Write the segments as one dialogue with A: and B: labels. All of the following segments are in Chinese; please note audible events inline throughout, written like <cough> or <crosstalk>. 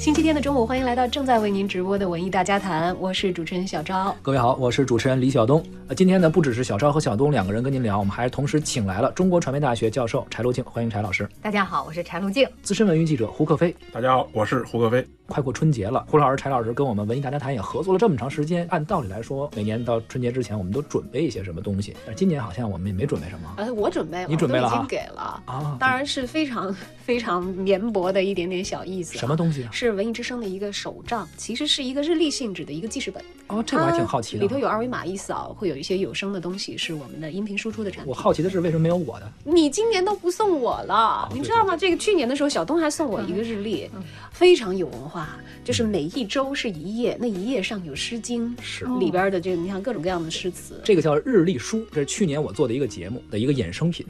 A: 星期天的中午，欢迎来到正在为您直播的文艺大家谈，我是主持人小昭。
B: 各位好，我是主持人李晓东。呃，今天呢，不只是小昭和小东两个人跟您聊，我们还同时请来了中国传媒大学教授柴路静，欢迎柴老师。
C: 大家好，我是柴路静。
B: 资深文娱记者胡克飞。
D: 大家好，我是胡克飞。
B: 快过春节了，胡老师、柴老师跟我们文艺大家谈也合作了这么长时间。按道理来说，每年到春节之前，我们都准备一些什么东西，但今年好像我们也没准备什么。
A: 呃，我准备了，
B: 你准备了
A: 已经给了
B: 啊
A: 当然是非常非常绵薄的一点点小意思。
B: 什么？东西啊？
A: 是文艺之声的一个手账，其实是一个日历性质的一个记事本。
B: 哦，这我还挺好奇的。
A: 里头有二维码一扫，会有一些有声的东西，是我们的音频输出的产品。
B: 我好奇的是，为什么没有我的？
A: 你今年都不送我了，
B: 对
A: 你知道吗？这个去年的时候，小东还送我一个日历，非常有文化，就是每一周是一页，那一页上有《诗经》，
B: 是
A: 里边的这个，你看各种各样的诗词。
B: 这个叫日历书，这是去年我做的一个节目的一个衍生品，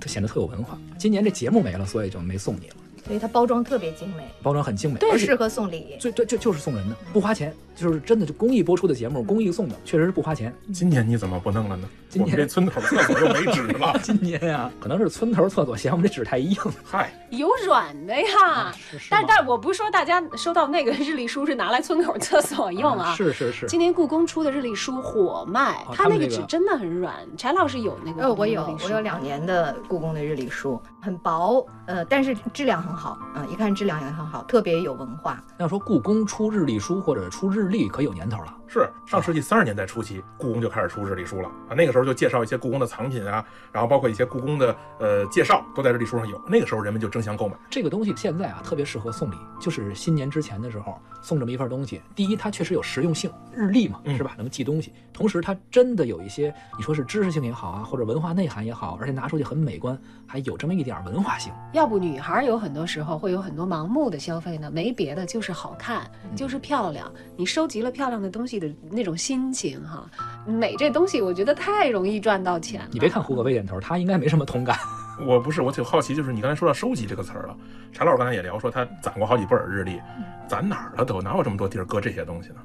B: 它显得特有文化。今年这节目没了，所以就没送你了。
C: 所以它包装特别精美，
B: 包装很精美，
A: 对
B: 而
C: 适合送礼。
B: 最对，就就是送人的，不花钱，就是真的就公益播出的节目，公益送的，确实是不花钱。
D: 今年你怎么不弄了呢？
B: 今年
D: 这村头厕所又没纸了。<laughs>
B: 今年呀、可能是村头厕所嫌我们这纸太硬，
D: 嗨，
A: 有软的呀，
B: 是是
A: 但但我不是说大家收到那个日历书是拿来村口厕所用啊。
B: 是是是，
A: 今年故宫出的日历书火卖，它那
B: 个
A: 个纸真的很软。柴老师有那个
C: 呃，
A: 故
C: 我有我有两年的故宫的日历书，很薄，呃，但是质量很好，嗯、一看质量也很好，特别有文化。
B: 要说故宫出日历书或者出日历，可有年头了。
D: 是上世纪三十年代初期，故宫就开始出日历书了啊。那个时候就介绍一些故宫的藏品啊，然后包括一些故宫的呃介绍，都在日历书上有。那个时候人们就争相购买。
B: 这个东西现在啊，特别适合送礼，就是新年之前的时候送这么一份东西。第一，它确实有实用性，日历嘛，
D: 嗯
B: 是吧？能记东西。同时，它真的有一些，你说是知识性也好啊，或者文化内涵也好，而且拿出去很美观，还有这么一点文化性。
A: 要不女孩有很多时候会有很多盲目的消费呢，没别的，就是好看，
B: 嗯
A: 就是漂亮。你收集了漂亮的东西的那种心情哈，美这东西我觉得太容易赚到钱了。
B: 你别看胡可飞点头，他应该没什么同感。<laughs>
D: 我不是，我挺好奇，就是你刚才说到收集这个词儿了，柴老师刚才也聊说他攒过好几本日历，攒哪儿了都？哪有这么多地儿搁这些东西呢？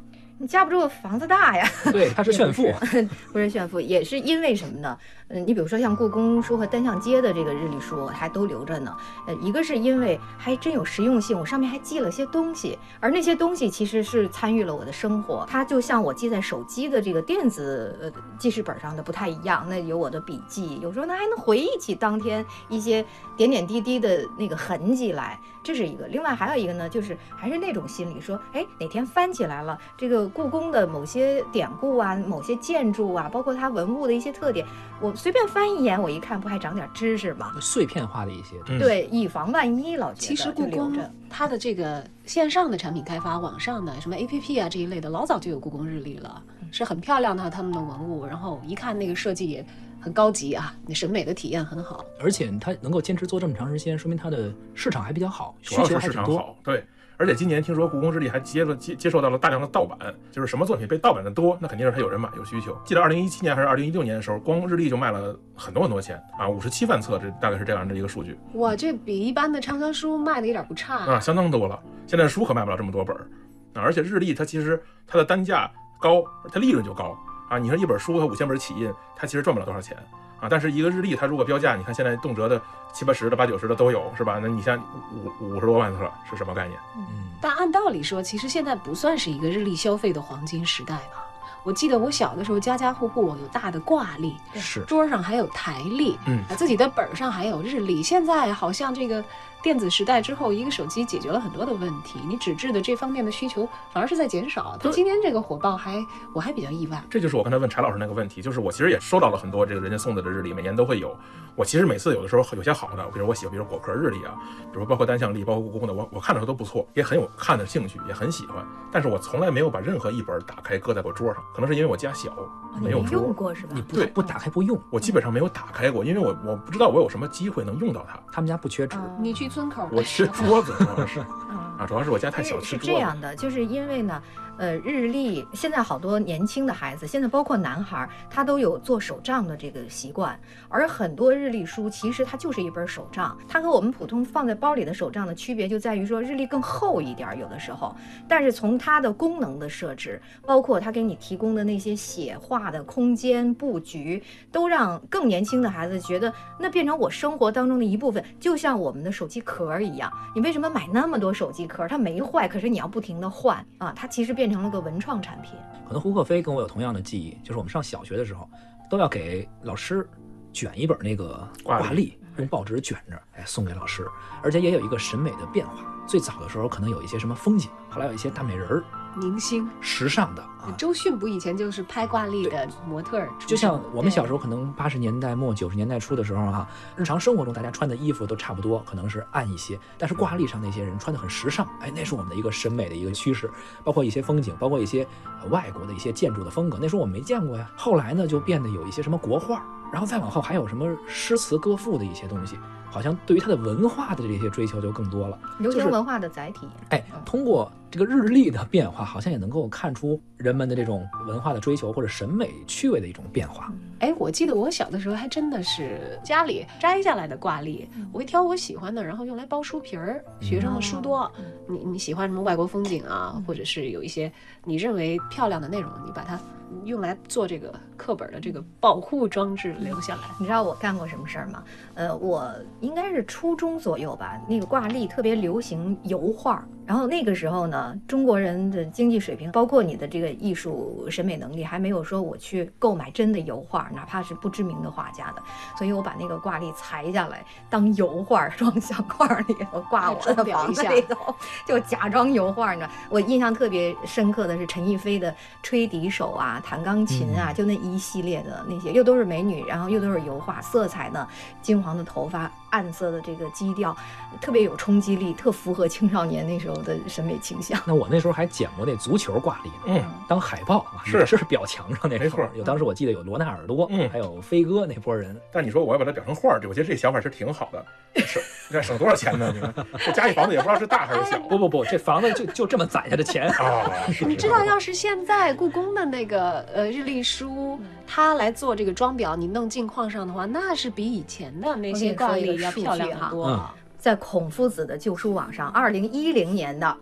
C: 你架不住房子大呀，
B: 对，他是炫富。<laughs>
C: 不是炫富，也是因为什么呢？嗯，你比如说像故宫书和单向街的这个日历书还都留着呢。呃，一个是因为还真有实用性，我上面还记了些东西，而那些东西其实是参与了我的生活，它就像我记在手机的这个电子呃记事本上的不太一样。那有我的笔记，有时候呢还能回忆起当天一些点点滴滴的那个痕迹来，这是一个。另外还有一个呢，就是还是那种心理，说，哎，哪天翻起来了，这个故宫的某些典故啊，某些建筑啊，包括它文物的一些特点，我随便翻一眼，我一看不还长点知识吗？
B: 碎片化的一些，
D: 嗯
C: 对，以防万一，老觉得
A: 其实故宫。它的这个线上的产品开发，网上的什么 APP 啊这一类的，老早就有故宫日历了，是很漂亮的他们的文物，然后一看那个设计也很高级啊，你审美的体验很好。
B: 而且它能够坚持做这么长时间，说明它的市场还比较好，需
D: 主要是
B: 求还挺多。
D: 市场好，对。而且今年听说故宫日历还接了接接受到了大量的盗版，就是什么作品被盗版的多，那肯定是它有人买有需求。记得二零一七年还是二零一六年的时候，光日历就卖了很多很多钱啊，五十七万册，这大概是这样的一个数据
A: 哇，这比一般的畅销书卖的有点不差。
D: 啊，相当多了。现在书可卖不了这么多本儿啊，而且日历它其实它的单价高，它利润就高啊。你说一本书它五千本起印，它其实赚不了多少钱啊。但是一个日历它如果标价，你看现在动辄的七八十的、八九十的都有，是吧？那你像五五十多万册是什么概念？
B: 嗯，
A: 但按道理说，其实现在不算是一个日历消费的黄金时代吧。我记得我小的时候，家家户户有大的挂历，
B: 是。
A: 桌上还有台历，
D: 嗯
A: 啊，自己的本儿上还有日历。现在好像这个电子时代之后，一个手机解决了很多的问题，你纸质的这方面的需求反而是在减少。它今天这个火爆还我还比较意外。
D: 这就是我刚才问柴老师那个问题，就是我其实也收到了很多这个人家送的的日历，每年都会有。我其实每次有的时候有些好的，比如我喜欢，比如果壳日历啊，比如包括单向历，包括故宫的，我我看的时候都不错，也很有看的兴趣，也很喜欢。但是我从来没有把任何一本打开搁在过桌上，可能是因为我家小，没有
C: 你用，过是吧
B: 你？不
D: 对
B: 不打开不用，
D: 我基本上没有打开过，因为我我不知道我有什么机会能用到它。
B: 他们家不缺纸。
C: 嗯
A: 你去村口
D: 我吃桌子主要是
C: 嗯
D: 啊，主要是我家太小，
C: 是是
D: 吃桌子。
C: 这样的，就是因为呢，呃，日历现在好多年轻的孩子，现在包括男孩儿，他都有做手账的这个习惯。而很多日历书其实它就是一本手账，它和我们普通放在包里的手账的区别就在于说日历更厚一点，有的时候。但是从它的功能的设置，包括它给你提供的那些写画的空间布局，都让更年轻的孩子觉得那变成我生活当中的一部分，就像我们的手机壳一样。你为什么买那么多手机壳？它没坏，可是你要不停的换啊，它其实变成了个文创产品。
B: 可能胡可飞跟我有同样的记忆，就是我们上小学的时候，都要给老师卷一本那个
D: 挂历
B: 挂历，用报纸卷着，哎，送给老师。而且也有一个审美的变化。最早的时候可能有一些什么风景，后来有一些大美人儿，
A: 明星
B: 时尚的啊。
A: 周迅不以前就是拍挂历的模特儿，
B: 就像我们小时
A: 候，
B: 可能八十年代末九十年代初的时候哈、日常生活中大家穿的衣服都差不多，可能是暗一些，但是挂历上那些人穿的很时尚，哎，那是我们的一个审美的一个趋势，包括一些风景，包括一些、呃外国的一些建筑的风格，那时候我没见过呀。后来呢，就变得有一些什么国画，然后再往后还有什么诗词歌赋的一些东西，好像对于它的文化的这些追求就更多了。
C: 流行文化的载体。
B: 哎，通过这个日历的变化，好像也能够看出人们的这种文化的追求或者审美趣味的一种变化。
A: 哎，我记得我小的时候还真的是家里摘下来的挂历，我会挑我喜欢的，然后用来包书皮儿。学生的书多，你你喜欢什么外国风景啊，或者是有一些你认为漂亮的内容，你把它用来做这个课本的这个保护装置留下来。
C: 你知道我干过什么事儿吗？呃，我应该是初中左右吧，那个挂历特别流行油画儿。然后那个时候呢，中国人的经济水平，包括你的这个艺术审美能力，还没有说我去购买真的油画，哪怕是不知名的画家的。所以我把那个挂历裁下来当油画装相框里头挂我的房子里头，就假装油画呢。我印象特别深刻的是陈逸飞的吹笛手啊、弹钢琴啊，就那一系列的那些，又都是美女，然后又都是油画，色彩呢，金黄的头发，暗色的这个基调，特别有冲击力，特符合青少年那时候的审美倾向。
B: 那我那时候还捡过那足球挂历呢，
D: 嗯，
B: 当海报啊，
D: 是
B: 是表墙上那时候
D: 没错
B: 有当时我记得有罗纳尔多，
D: 嗯
B: 还有飞哥那波人，
D: 但你说我要把它裱成画儿，我觉得这想法是挺好的，省你看省多少钱呢？你看这家里房子也不知道是大还是小
B: 不不不，这房子就就这么攒下的钱，
D: 啊。<laughs>
A: 你知道，要是现在故宫的那个呃日历书，它来做这个装裱，你弄镜框上的话，那是比以前的那些挂历要漂亮很多。
B: 嗯
C: 在孔夫子的旧书网上，二零一零年的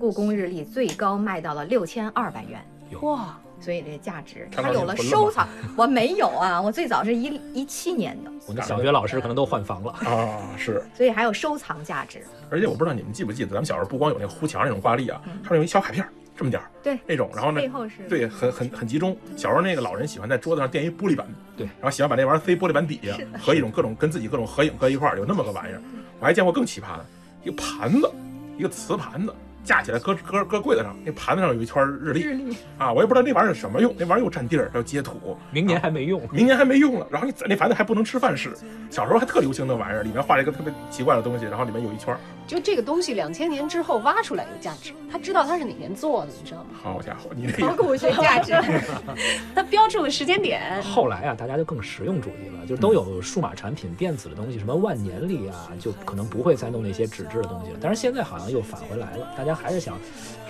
C: 故宫日历最高卖到了六千二百元，
A: 哇，
C: 所以这价值
D: 看到
C: 它有了收藏。我没有啊，我最早是一一七年的，
B: 我那小学老师可能都换房了。
D: 啊，是，
C: 所以还有收藏价值。
D: 而且我不知道你们记不记得，咱们小时候不光有那个糊墙那种挂历啊，它有一小卡片儿这么点儿，
C: 对
D: 那种，然后呢
C: 背，后是
D: 对，很很很集中。小时候那个老人喜欢在桌子上垫一玻璃板，
B: 对
D: 然后喜欢把那玩意儿塞玻璃板底下，和一种各种跟自己各种合影搁一块儿，有那么个玩意儿。我还见过更奇葩的，一个盘子，一个瓷盘子。架起来搁搁搁柜子上，那盘子上有一圈日历
C: 历
D: 啊，我也不知道那玩意儿是什么用，那玩意儿又占地儿，还要接土，
B: 明年还没用，
D: 明年还没用了，然后你那盘子还不能吃饭使。小时候还特流行那玩意儿，里面画了一个特别奇怪的东西，然后里面有一圈，
A: 就这个东西两千年之后挖出来有价值，他知道它是哪年做的，你知道吗？
D: 好家伙，你这
C: 考古学价值。<laughs>
A: 它标注了时间点。
B: 后来啊，大家就更实用主义了，就都有数码产品、电子的东西，什么万年历啊，就可能不会再弄那些纸质的东西了。但是现在好像又返回来了，大家还是想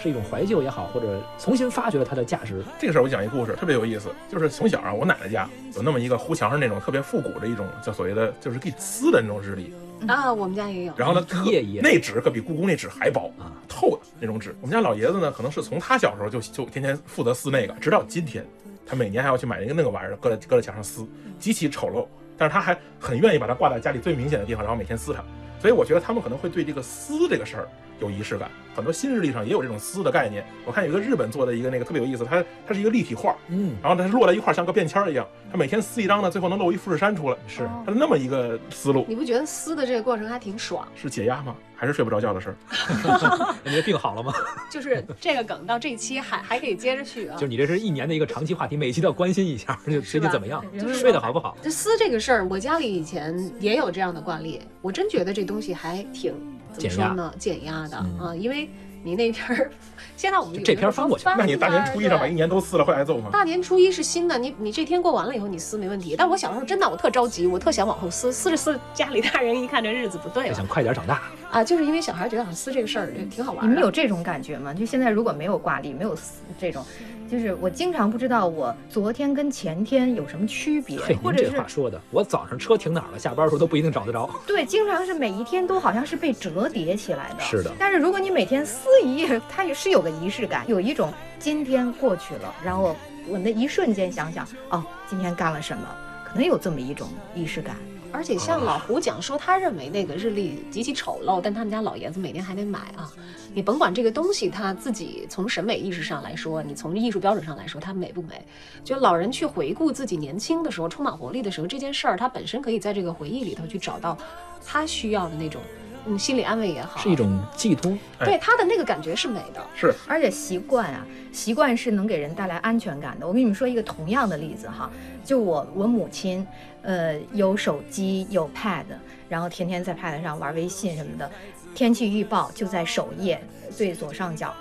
B: 是一种怀旧也好，或者重新发掘了它的价值。
D: 这个事儿我讲一故事，特别有意思。就是从小啊，我奶奶家有那么一个糊墙上那种特别复古的一种叫所谓的就是可以撕的那种日历，
A: 啊，我们家也有。
D: 然后呢，特那纸可比故宫那纸还薄
B: 啊，
D: 透的那种纸。我们家老爷子呢，可能是从他小时候就就天天负责撕那个，直到今天，他每年还要去买一个那个玩意儿，搁在搁在墙上撕，极其丑陋。但是他还很愿意把它挂在家里最明显的地方，然后每天撕它。所以我觉得他们可能会对这个撕这个事儿有仪式感。很多新日历上也有这种撕的概念。我看有一个日本做的一个那个特别有意思，它它是一个立体画，
B: 嗯，
D: 然后它是摞在一块儿，像个便签儿一样。它每天撕一张呢，最后能露一富士山出来，
B: 是
D: 它是那么一个思路。
A: 你不觉得撕的这个过程还挺爽？
D: 是解压吗？还是睡不着觉的事儿？<laughs>
B: 你的病好了吗？<laughs>
A: 就是这个梗到这一期还还可以接着续啊 <laughs>
B: 就。你这是一年的一个长期话题，每一期都要关心一下，就最近怎么样，
C: 就是
B: 睡得好不好？
A: 这撕这个事儿，我家里以前也有这样的惯例，我真觉得这东西还挺怎么
B: 减压
A: 说呢？减压的
B: 嗯
A: 啊，因为你那篇儿，现在我们有
B: 这篇翻过去
A: 翻
D: 那你大年初一上把一年都撕了，会挨揍吗？
A: 大年初一是新的，你你这天过完了以后你撕没问题。但我小时候真的我特着急，我特想往后撕，撕着撕着家里大人一看这日子不对了，
B: 想快点长大。
A: 啊，就是因为小孩觉得好像撕这个事儿挺好玩的。
C: 你们有这种感觉吗？就现在如果没有挂历，没有撕这种，就是我经常不知道我昨天跟前天有什么区别，
B: 嘿，
C: 或者是
B: 您这话说的，我早上车停哪儿了，下班的时候都不一定找得着。
C: 对，经常是每一天都好像是被折叠起来的。
B: 是的
C: 但是如果你每天撕一页，它也是有个仪式感，有一种今天过去了，然后我那一瞬间想想，哦，今天干了什么，可能有这么一种仪式感。
A: 而且像老胡讲说，他认为那个日历极其丑陋，但他们家老爷子每年还得买啊。你甭管这个东西，他自己从审美意识上来说，你从艺术标准上来说，它美不美？就老人去回顾自己年轻的时候，充满活力的时候，这件事儿，他本身可以在这个回忆里头去找到他需要的那种，嗯，心理安慰也好，
B: 是一种寄托。
A: 对他的那个感觉是美的。
D: 是
C: 而且习惯啊，习惯是能给人带来安全感的。我跟你们说一个同样的例子哈，就我我母亲，呃，有手机有 Pad，然后天天在 Pad 上玩微信什么的，天气预报就在首页最左上角，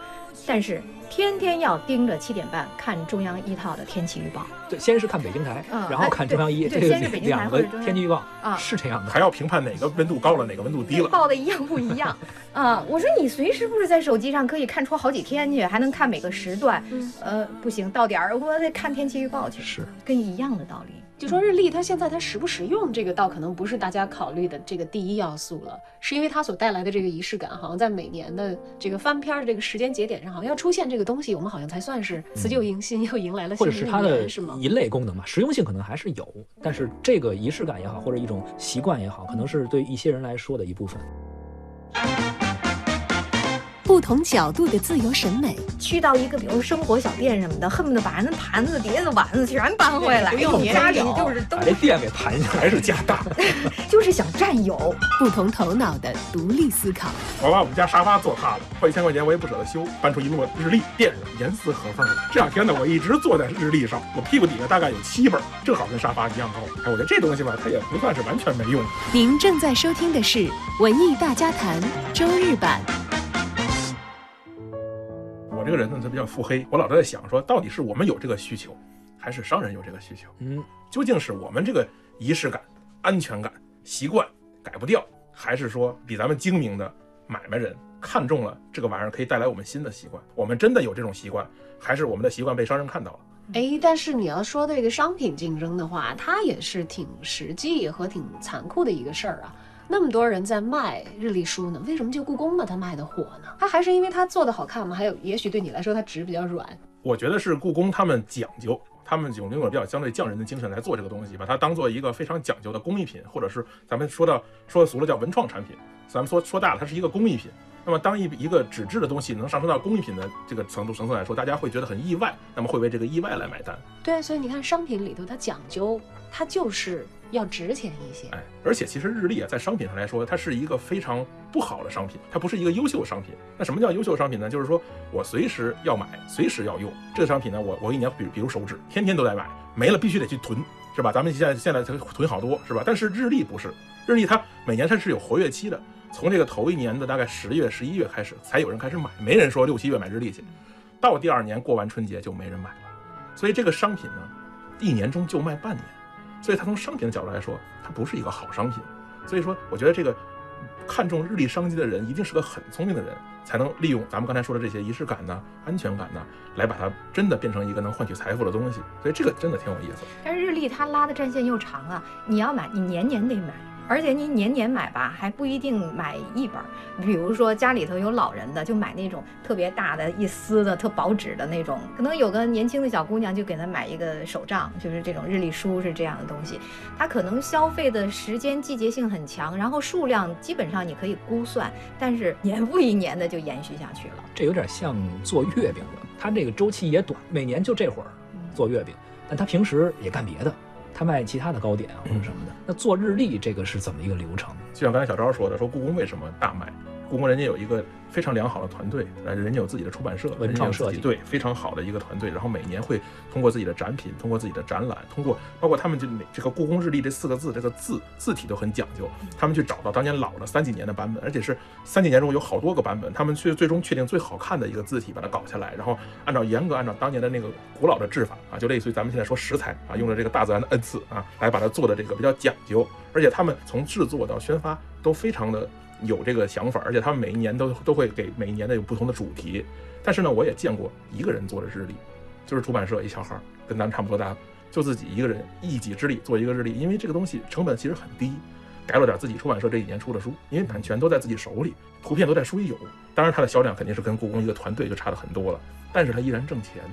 C: 但是天天要盯着七点半看中央一套的天气预报
B: 对，先是看北京台，
C: 嗯
B: 然后看中央一，这
C: 先是北京台
B: 两个
C: 或者中央
B: 天气预报
C: 啊
B: 是这样的。
D: 还要评判哪个温度高了，哪个温度低了。
C: 报的一样不一样啊！<laughs> 我说你随时不是在手机上可以看出好几天去，还能看每个时段，
A: 嗯
C: 呃，不行，到点儿我得看天气预报去，
B: 是
C: 跟一样的道理。
A: 就说日历，它现在它实不实用，这个倒可能不是大家考虑的这个第一要素了，是因为它所带来的这个仪式感，好像在每年的这个翻篇儿的这个时间节点上，好像要出现这个东西，我们好像才算是辞旧迎新，又迎来了新的一
B: 者是它的
A: 年，是吗？
B: 一类功能嘛，实用性可能还是有，但是这个仪式感也好，或者一种习惯也好，可能是对一些人来说的一部分。
E: 不同角度的自由审美，
C: 去到一个比如生活小店什么的，恨不得把那盘子、碟子、碗子全搬回来，
A: 不用
C: 你家里就是都
B: 把这店给盘下来
D: 还。是家大。<laughs>
C: 就是想占有。
E: 不同头脑的独立思考。
D: 我把我们家沙发坐塌了，花一千块钱我也不舍得修，搬出一摞日历垫上，严丝合缝的。这两天呢，我一直坐在日历上，我屁股底下大概有七本，正好跟沙发一样高。哎，我觉得这东西吧，它也不算是完全没用。
E: 您正在收听的是《文艺大家谈》周日版。
D: 我这个人呢，他比较腹黑，我老是在想说，到底是我们有这个需求，还是商人有这个需求？
B: 嗯，
D: 究竟是我们这个仪式感、安全感、习惯改不掉，还是说比咱们精明的买卖人看中了这个玩意儿可以带来我们新的习惯？我们真的有这种习惯，还是我们的习惯被商人看到了？
A: 哎，但是你要说这个商品竞争的话，它也是挺实际和挺残酷的一个事儿啊。那么多人在卖日历书呢，为什么就故宫呢它卖的火呢？它还是因为它做的好看吗？还有，也许对你来说它纸比较软。
D: 我觉得是故宫他们讲究，他们有那种比较相对匠人的精神来做这个东西，把它当做一个非常讲究的工艺品，或者是咱们说到说俗了叫文创产品，咱们说说大了，它是一个工艺品。那么当一一个纸质的东西能上升到工艺品的这个程度层次来说，大家会觉得很意外，那么会为这个意外来买单。
A: 对，所以你看商品里头它讲究，它就是要值钱一些。
D: 哎，而且其实日历啊，在商品上来说，它是一个非常不好的商品，它不是一个优秀商品。那什么叫优秀商品呢？就是说我随时要买，随时要用这个商品呢，我我一年比比如手指，天天都在买，没了必须得去囤，是吧？咱们现在现在才囤好多，是吧？但是日历不是，日历它每年它是有活跃期的，从这个头一年的大概十月、十一月开始，才有人开始买，没人说六七月买日历去，到第二年过完春节就没人买了。所以这个商品呢，一年中就卖半年。所以它从商品的角度来说，它不是一个好商品。所以说，我觉得这个看重日历商机的人，一定是个很聪明的人，才能利用咱们刚才说的这些仪式感呢、安全感呢，来把它真的变成一个能换取财富的东西。所以这个真的挺有意思。
C: 但是日历它拉的战线又长啊，你要买，你年年得买。而且你年年买吧，还不一定买一本。比如说家里头有老人的，就买那种特别大的一撕的、特薄纸的那种。可能有个年轻的小姑娘就给她买一个手账，就是这种日历书是这样的东西。它可能消费的时间季节性很强，然后数量基本上你可以估算，但是年复一年的就延续下去了。
B: 这有点像做月饼的，它这个周期也短，每年就这会儿做月饼，但他平时也干别的，他卖其他的糕点啊或者什么的。那做日历这个是怎么一个流程？
D: 就像刚才小昭说的，说故宫为什么大卖？故宫人家有一个非常良好的团队，呃，人家有自己的出版社，
B: 文创设计
D: 对非常好的一个团队，然后每年会通过自己的展品，通过自己的展览，通过包括他们就每这个故宫日历这四个字，这个字字体都很讲究，他们去找到当年老的三几年的版本，而且是三几年中有好多个版本，他们去最终确定最好看的一个字体，把它搞下来，然后按照严格按照当年的那个古老的制法啊，就类似于咱们现在说石材啊，用了这个大自然的恩赐啊，来把它做的这个比较讲究，而且他们从制作到宣发都非常的有这个想法，而且他们每一年都都会给每一年的有不同的主题。但是呢，我也见过一个人做的日历，就是出版社一小孩儿，跟咱们差不多大，就自己一个人一己之力做一个日历，因为这个东西成本其实很低，改了点自己出版社这几年出的书，因为版权都在自己手里，图片都在书里有。当然，它的销量肯定是跟故宫一个团队就差的很多了，但是它依然挣钱。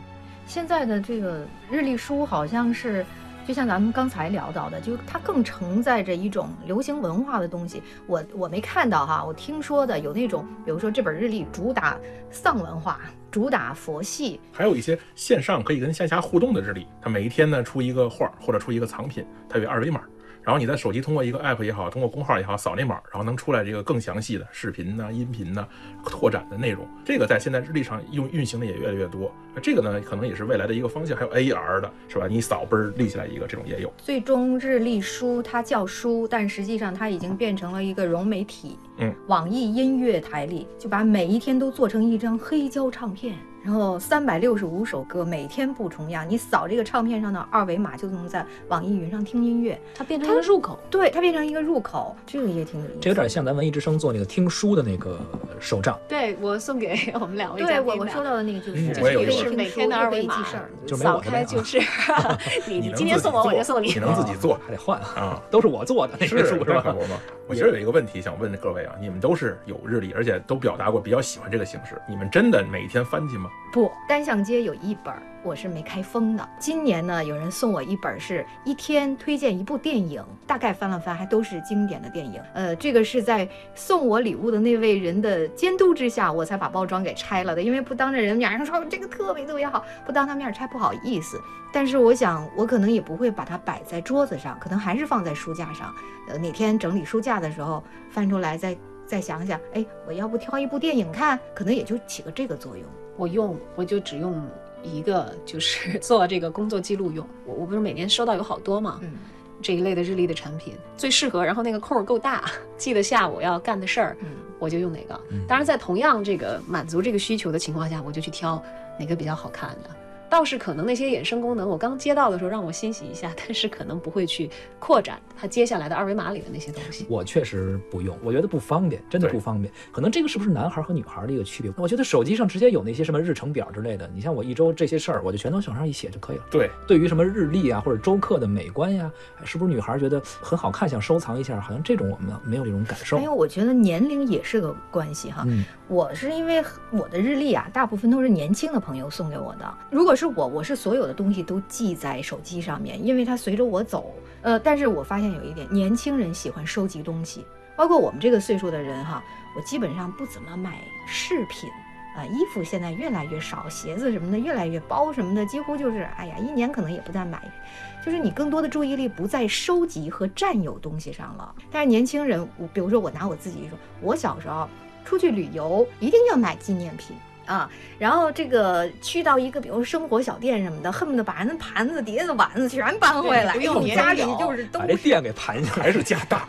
C: 现在的这个日历书好像是。就像咱们刚才聊到的，就它更承载着一种流行文化的东西。我我没看到哈，我听说的有那种，比如说这本日历主打丧文化，主打佛系，
D: 还有一些线上可以跟线下互动的日历，它每一天呢出一个画或者出一个藏品，它有二维码。然后你在手机通过一个 app 也好，通过公号也好，扫那码，然后能出来这个更详细的视频呐、音频呐、拓展的内容。这个在现在日历上用运行的也越来越多。那这个呢，可能也是未来的一个方向。还有 AR 的，是吧？你扫嘣儿立起来一个，这种也有。
C: 最终日历书它叫书，但实际上它已经变成了一个融媒体。
D: 嗯，
C: 网易音乐台里就把每一天都做成一张黑胶唱片。然后三百六十五首歌，每天不重样。你扫这个唱片上的二维码，就能在网易云上听音乐。
A: 它变成一个入口，
C: 对，它变成一个入口，这个也挺有意思。
B: 这有点像咱文艺之声做那个听书的那个手账。
A: 对我送给 <laughs> 我们两位
C: 对我我收到的那个就是，
D: 我也有
C: 是
A: 每天的二维码，扫开就是 <laughs> 你你今天送我，我就送你。
D: 你能自己做，<laughs>
B: 还得换
D: 啊，
B: 都是我做的那些书是吧？
D: 我其实有一个问题想问各位啊，你们都是有日历，而且都表达过比较喜欢这个形式，你们真的每天翻去吗？
C: 不，单向街有一本，我是没开封的。今年呢，有人送我一本，是一天推荐一部电影，大概翻了翻，还都是经典的电影。呃，这个是在送我礼物的那位人的监督之下，我才把包装给拆了的。因为不当着人面说这个特别特别好，不当他面拆不好意思。但是我想，我可能也不会把它摆在桌子上，可能还是放在书架上。呃，哪天整理书架的时候翻出来，再再想想，哎，我要不挑一部电影看，可能也就起个这个作用。
A: 我用我就只用一个，就是 <laughs> 做这个工作记录用。我我不是每年收到有好多嘛，
C: 嗯，
A: 这一类的日历的产品最适合，然后那个空儿够大，记得下我要干的事儿，
C: 嗯，
A: 我就用哪个。当然，在同样这个满足这个需求的情况下，我就去挑哪个比较好看的。倒是可能那些衍生功能，我刚接到的时候让我欣喜一下，但是可能不会去扩展它接下来的二维码里的那些东西。
B: 我确实不用，我觉得不方便，真的不方便。可能这个是不是男孩和女孩的一个区别？我觉得手机上直接有那些什么日程表之类的，你像我一周这些事儿，我就全都往上一写就可以了。
D: 对，
B: 对于什么日历啊或者周刻的美观呀，是不是女孩觉得很好看，想收藏一下？好像这种我们没有这种感受。
C: 因为，我觉得年龄也是个关系哈。
B: 嗯，
C: 我是因为我的日历啊，大部分都是年轻的朋友送给我的。如果是我，我是所有。的东西都记在手机上面，因为它随着我走。呃，但是我发现有一点，年轻人喜欢收集东西，包括我们这个岁数的人哈，我基本上不怎么买饰品啊，衣服现在越来越少，鞋子什么的越来越包什么的，几乎就是哎呀，一年可能也不再买，就是你更多的注意力不在收集和占有东西上了。但是年轻人，我比如说我拿我自己说，我小时候出去旅游一定要买纪念品。啊，然后这个去到一个，比如生活小店什么的，恨不得把人盘子、碟子、碗子全搬回来，
A: 用
C: 家里就是都
B: 把这店给盘下
D: 来，还是家大，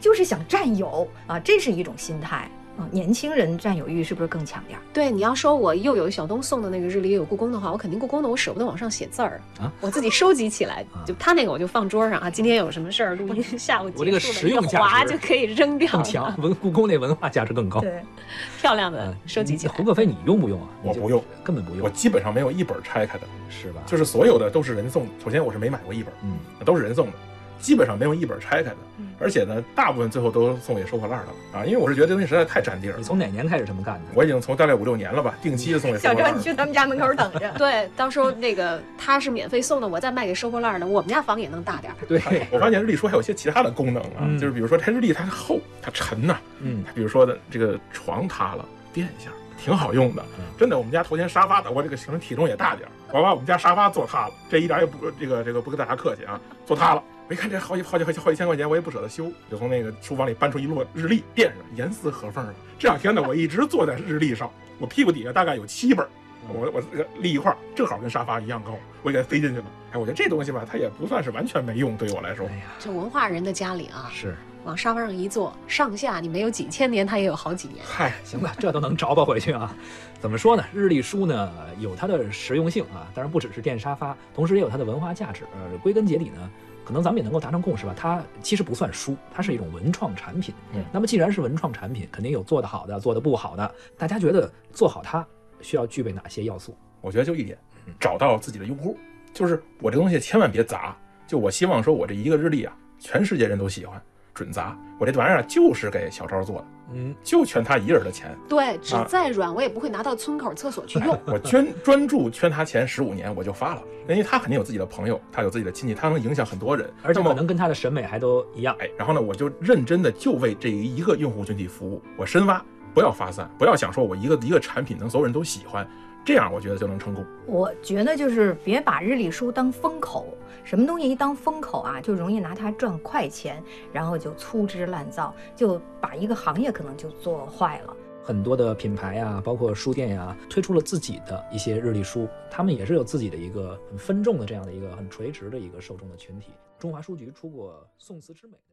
C: 就是想占有啊，这是一种心态。嗯，年轻人占有欲是不是更强点儿？
A: 对，你要说我又有小东送的那个日历，有故宫的话，我肯定故宫的我舍不得往上写字儿
B: 啊，
A: 我自己收集起来，就他那个我就放桌上啊。今天有什么事儿，录音下午
B: 我这个实用价
A: 值就可以扔掉，
B: 更强。文故宫那文化价值更高，
C: 对，<laughs>
A: 漂亮的收集起来。
B: 胡可飞，你用不用啊？
D: 我不用，
B: 根本不用。
D: 我基本上没有一本拆开的，
B: 是吧？
D: 就是所有的都是人送的。首先我是没买过一本，
B: 嗯，
D: 都是人送的。基本上没有一本拆开的，而且呢，大部分最后都送给收破烂的了啊！因为我是觉得这东西实在太占地儿。
B: 你从哪年开始这么干的？
D: 我已经从大概五六年了吧，定期送给收破烂。
C: 小周，你去他们家门口等着。<laughs>
A: 对，到时候那个他是免费送的，我再卖给收破烂的，我们家房也能大点儿。
B: 对，
D: 我发现日历书还有一些其他的功能啊，就是比如说它日历它厚，它沉呐，
B: 嗯，
D: 比如说的这个床塌了，垫一下，挺好用的。真的，我们家头前沙发的，我这个可能体重也大点儿，我把我们家沙发坐塌了，这一点也不这个这个不跟大家客气啊，坐塌了。我一看这好几好几好几好几千块钱，我也不舍得修，就从那个书房里搬出一摞日历垫上，严丝合缝的。这两天呢，我一直坐在日历上，我屁股底下大概有七本，我我立一块，正好跟沙发一样高，我给它塞进去了。哎，我觉得这东西吧，它也不算是完全没用，对于我来说。
B: 哎呀，
A: 这文化人的家里啊，
B: 是
A: 往沙发上一坐，上下你没有几千年，它也有好几年。
D: 嗨，<laughs>
B: 行吧，这都能找吧回去啊？怎么说呢？日历书呢有它的实用性啊，当然不只是垫沙发，同时也有它的文化价值。呃，归根结底呢。可能咱们也能够达成共识吧。它其实不算书，它是一种文创产品。
C: 嗯
B: 那么既然是文创产品，肯定有做得好的，做得不好的。大家觉得做好它需要具备哪些要素？
D: 我觉得就一点，找到自己的用户，就是我这东西千万别砸。就我希望说，我这一个日历啊，全世界人都喜欢，准砸。我这玩意儿啊就是给小昭做的，
B: 嗯，
D: 就圈他一人的钱。
A: 对，纸
D: 啊
A: 再软我也不会拿到村口厕所去用。<laughs>
D: 我捐专注圈他钱十五年，我就发了，因为他肯定有自己的朋友，他有自己的亲戚，他能影响很多人，
B: 而且可能跟他的审美还都一样。
D: 哎，然后呢，我就认真的就为这一个用户群体服务，我深挖，不要发散，不要想说我一个一个产品能所有人都喜欢，这样我觉得就能成功。
C: 我觉得就是别把日历书当风口，什么东西一当风口啊，就容易拿它赚快钱，然后就粗制滥造，就把一个行业可能就做坏了。
B: 很多的品牌呀、包括书店呀，推出了自己的一些日历书，他们也是有自己的一个很分众的这样的一个很垂直的一个受众的群体。中华书局出过宋词之美的。